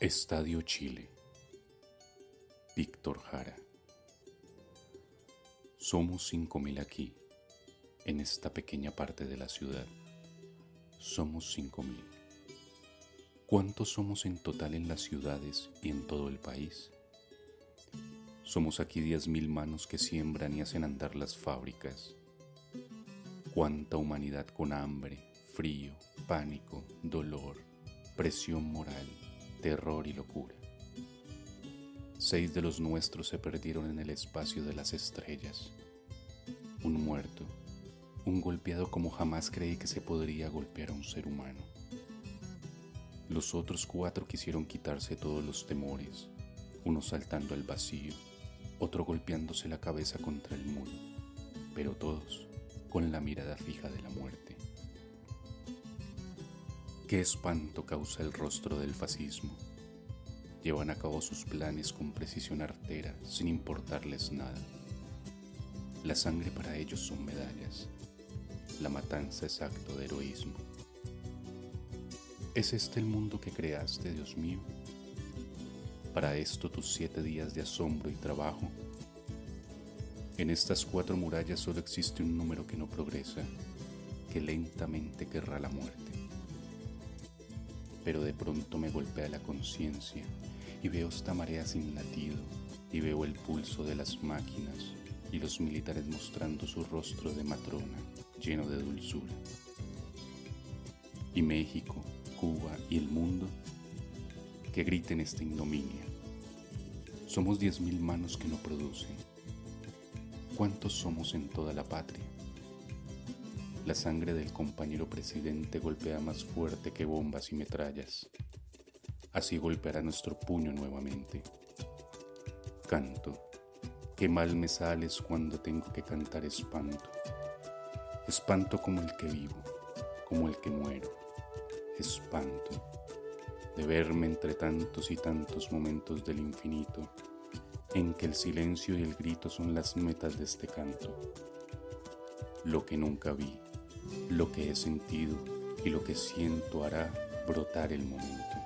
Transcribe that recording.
Estadio Chile. Víctor Jara. Somos cinco mil aquí, en esta pequeña parte de la ciudad. Somos cinco mil. ¿Cuántos somos en total en las ciudades y en todo el país? Somos aquí diez mil manos que siembran y hacen andar las fábricas. Cuánta humanidad con hambre, frío, pánico, dolor, presión moral terror y locura. Seis de los nuestros se perdieron en el espacio de las estrellas. Un muerto, un golpeado como jamás creí que se podría golpear a un ser humano. Los otros cuatro quisieron quitarse todos los temores, uno saltando al vacío, otro golpeándose la cabeza contra el muro, pero todos con la mirada fija de la muerte. Qué espanto causa el rostro del fascismo. Llevan a cabo sus planes con precisión artera, sin importarles nada. La sangre para ellos son medallas. La matanza es acto de heroísmo. ¿Es este el mundo que creaste, Dios mío? Para esto tus siete días de asombro y trabajo. En estas cuatro murallas solo existe un número que no progresa, que lentamente querrá la muerte pero de pronto me golpea la conciencia y veo esta marea sin latido y veo el pulso de las máquinas y los militares mostrando su rostro de matrona lleno de dulzura. Y México, Cuba y el mundo que griten esta ignominia. Somos diez mil manos que no producen. ¿Cuántos somos en toda la patria? La sangre del compañero presidente golpea más fuerte que bombas y metrallas. Así golpeará nuestro puño nuevamente. Canto. Qué mal me sales cuando tengo que cantar espanto. Espanto como el que vivo, como el que muero. Espanto de verme entre tantos y tantos momentos del infinito, en que el silencio y el grito son las metas de este canto. Lo que nunca vi lo que he sentido y lo que siento hará brotar el momento.